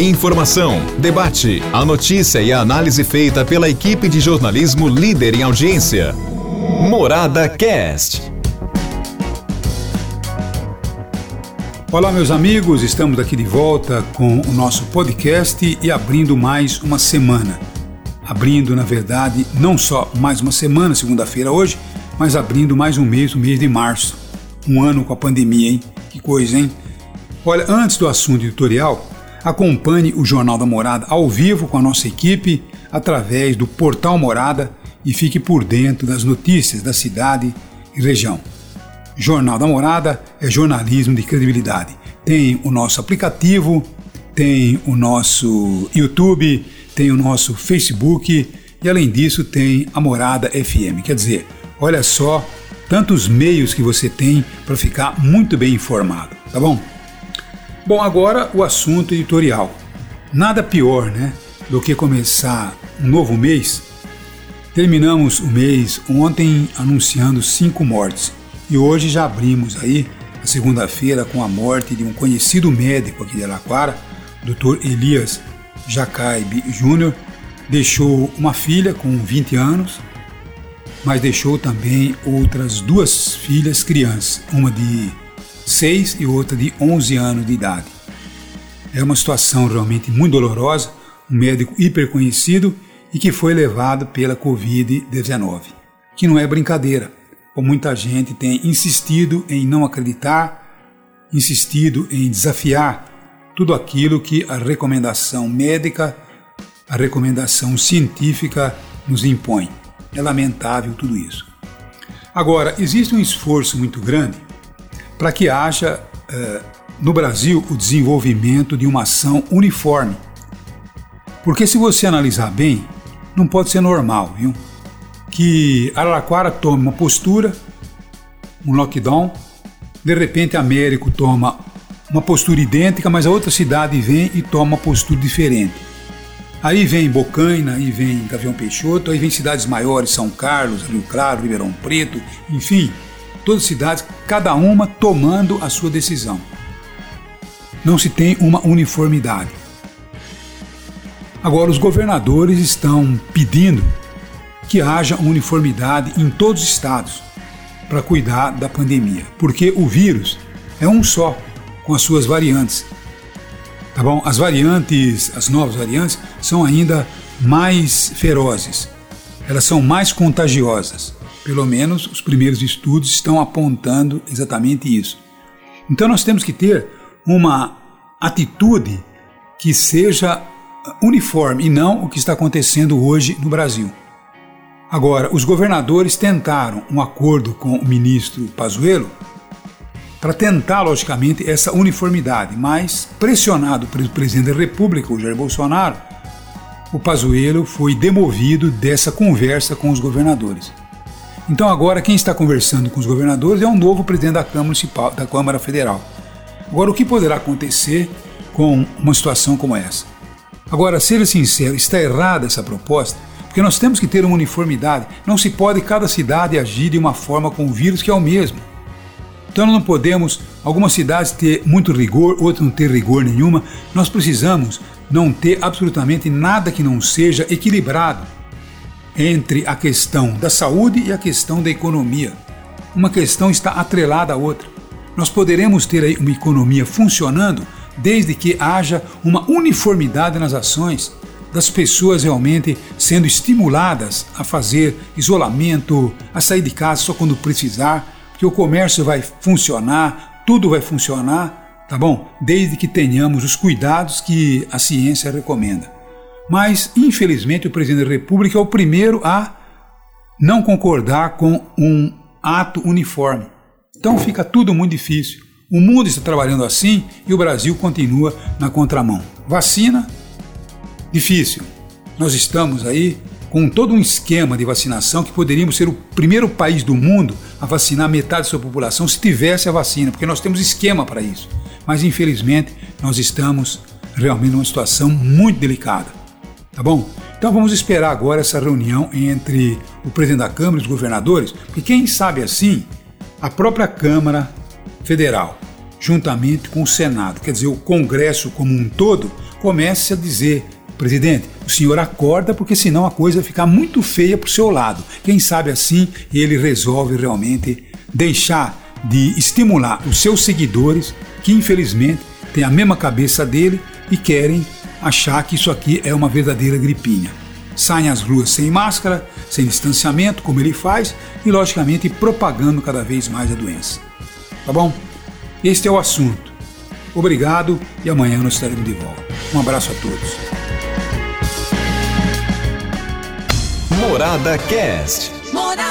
Informação, debate, a notícia e a análise feita pela equipe de jornalismo líder em audiência. Morada Cast. Olá, meus amigos, estamos aqui de volta com o nosso podcast e abrindo mais uma semana. Abrindo, na verdade, não só mais uma semana, segunda-feira hoje, mas abrindo mais um mês, o mês de março. Um ano com a pandemia, hein? Que coisa, hein? Olha, antes do assunto editorial, acompanhe o Jornal da Morada ao vivo com a nossa equipe através do Portal Morada e fique por dentro das notícias da cidade e região. Jornal da Morada é jornalismo de credibilidade. Tem o nosso aplicativo, tem o nosso YouTube, tem o nosso Facebook e além disso tem a Morada FM. Quer dizer, olha só tantos meios que você tem para ficar muito bem informado, tá bom? Bom, agora o assunto editorial. Nada pior, né, do que começar um novo mês. Terminamos o mês ontem anunciando cinco mortes e hoje já abrimos aí a segunda-feira com a morte de um conhecido médico aqui de Araquara, Dr. Elias Jacaib Júnior. Deixou uma filha com 20 anos, mas deixou também outras duas filhas crianças, uma de 6 e outra de 11 anos de idade. É uma situação realmente muito dolorosa, um médico hiper conhecido e que foi levado pela Covid-19, que não é brincadeira, como muita gente tem insistido em não acreditar, insistido em desafiar tudo aquilo que a recomendação médica, a recomendação científica nos impõe. É lamentável tudo isso. Agora, existe um esforço muito grande para que haja eh, no Brasil o desenvolvimento de uma ação uniforme. Porque se você analisar bem, não pode ser normal, viu? Que Araraquara tome uma postura, um lockdown, de repente Américo toma uma postura idêntica, mas a outra cidade vem e toma uma postura diferente. Aí vem Bocaina, aí vem Gavião Peixoto, aí vem cidades maiores, São Carlos, Rio Claro, Ribeirão Preto, enfim, todas as cidades, cada uma tomando a sua decisão. Não se tem uma uniformidade. Agora, os governadores estão pedindo que haja uniformidade em todos os estados para cuidar da pandemia, porque o vírus é um só, com as suas variantes. Tá bom? As variantes, as novas variantes, são ainda mais ferozes, elas são mais contagiosas. Pelo menos os primeiros estudos estão apontando exatamente isso. Então nós temos que ter uma atitude que seja uniforme e não o que está acontecendo hoje no Brasil. Agora, os governadores tentaram um acordo com o ministro Pazuello para tentar, logicamente, essa uniformidade, mas pressionado pelo presidente da República, o Jair Bolsonaro, o Pazuello foi demovido dessa conversa com os governadores. Então agora quem está conversando com os governadores é um novo presidente da Câmara Municipal, da Câmara Federal. Agora o que poderá acontecer com uma situação como essa? Agora, seja sincero, está errada essa proposta, porque nós temos que ter uma uniformidade. Não se pode cada cidade agir de uma forma com o vírus que é o mesmo. Então não podemos, algumas cidades ter muito rigor, outras não ter rigor nenhuma. Nós precisamos não ter absolutamente nada que não seja equilibrado entre a questão da saúde e a questão da economia. Uma questão está atrelada à outra. Nós poderemos ter aí uma economia funcionando desde que haja uma uniformidade nas ações das pessoas realmente sendo estimuladas a fazer isolamento, a sair de casa só quando precisar, que o comércio vai funcionar, tudo vai funcionar, tá bom? Desde que tenhamos os cuidados que a ciência recomenda. Mas, infelizmente, o presidente da República é o primeiro a não concordar com um ato uniforme. Então fica tudo muito difícil. O mundo está trabalhando assim e o Brasil continua na contramão. Vacina, difícil. Nós estamos aí com todo um esquema de vacinação que poderíamos ser o primeiro país do mundo a vacinar metade da sua população se tivesse a vacina, porque nós temos esquema para isso. Mas infelizmente nós estamos realmente numa situação muito delicada. Tá bom? Então vamos esperar agora essa reunião entre o presidente da Câmara e os governadores, porque quem sabe assim, a própria Câmara Federal juntamente com o Senado, quer dizer, o Congresso como um todo, comece a dizer: presidente, o senhor acorda porque senão a coisa vai ficar muito feia para o seu lado. Quem sabe assim ele resolve realmente deixar de estimular os seus seguidores, que infelizmente têm a mesma cabeça dele e querem achar que isso aqui é uma verdadeira gripinha. Saem às ruas sem máscara, sem distanciamento, como ele faz, e logicamente propagando cada vez mais a doença. Tá bom? Este é o assunto. Obrigado e amanhã nós estaremos de volta. Um abraço a todos. Morada Cast. Morada.